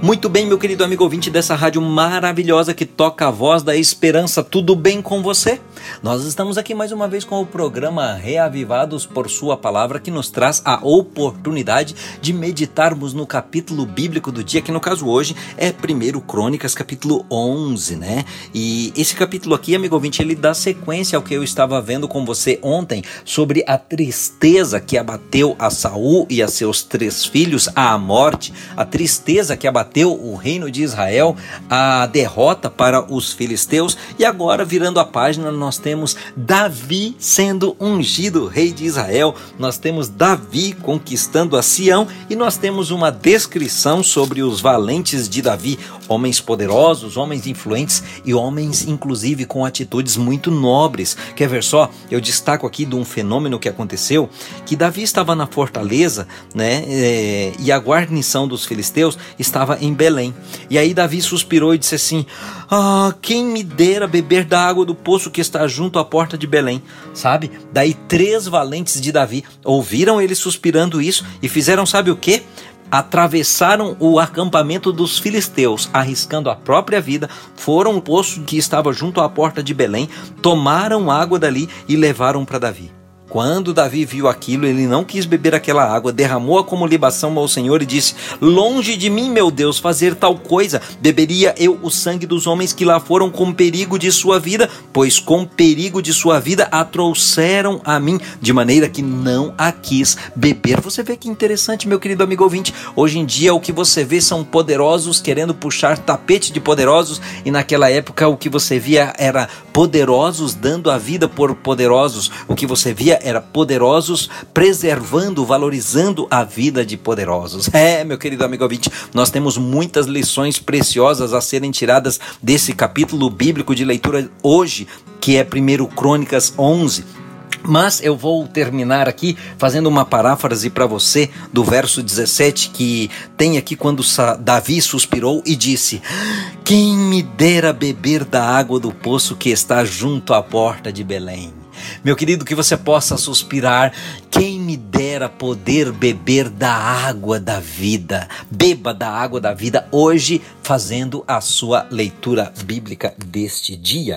Muito bem, meu querido amigo ouvinte dessa rádio maravilhosa que toca a voz da esperança. Tudo bem com você? Nós estamos aqui mais uma vez com o programa Reavivados por Sua Palavra, que nos traz a oportunidade de meditarmos no capítulo bíblico do dia, que no caso hoje é 1 Crônicas, capítulo 11, né? E esse capítulo aqui, amigo ouvinte, ele dá sequência ao que eu estava vendo com você ontem sobre a tristeza que abateu a Saul e a seus três filhos à morte, a tristeza que abateu o reino de Israel, a derrota para os filisteus, e agora virando a página, nós temos Davi sendo ungido rei de Israel, nós temos Davi conquistando a Sião e nós temos uma descrição sobre os valentes de Davi, homens poderosos, homens influentes e homens, inclusive, com atitudes muito nobres. Quer ver só? Eu destaco aqui de um fenômeno que aconteceu: que Davi estava na fortaleza, né? É, e a guarnição dos filisteus estava em Belém. E aí Davi suspirou e disse assim: Ah, quem me dera beber da água do poço que está junto à porta de Belém, sabe? Daí três valentes de Davi ouviram ele suspirando isso e fizeram, sabe o que? atravessaram o acampamento dos filisteus, arriscando a própria vida, foram ao poço que estava junto à porta de Belém, tomaram água dali e levaram para Davi. Quando Davi viu aquilo, ele não quis beber aquela água, derramou-a como libação ao Senhor e disse: Longe de mim, meu Deus, fazer tal coisa. Beberia eu o sangue dos homens que lá foram com perigo de sua vida, pois com perigo de sua vida a trouxeram a mim, de maneira que não a quis beber. Você vê que interessante, meu querido amigo ouvinte. Hoje em dia, o que você vê são poderosos querendo puxar tapete de poderosos, e naquela época o que você via era poderosos dando a vida por poderosos. O que você via era poderosos, preservando, valorizando a vida de poderosos. É, meu querido amigo ouvinte, nós temos muitas lições preciosas a serem tiradas desse capítulo bíblico de leitura hoje, que é 1 Crônicas 11. Mas eu vou terminar aqui fazendo uma paráfrase para você do verso 17 que tem aqui quando Davi suspirou e disse: Quem me dera beber da água do poço que está junto à porta de Belém. Meu querido, que você possa suspirar. Quem me dera poder beber da água da vida. Beba da água da vida hoje, fazendo a sua leitura bíblica deste dia.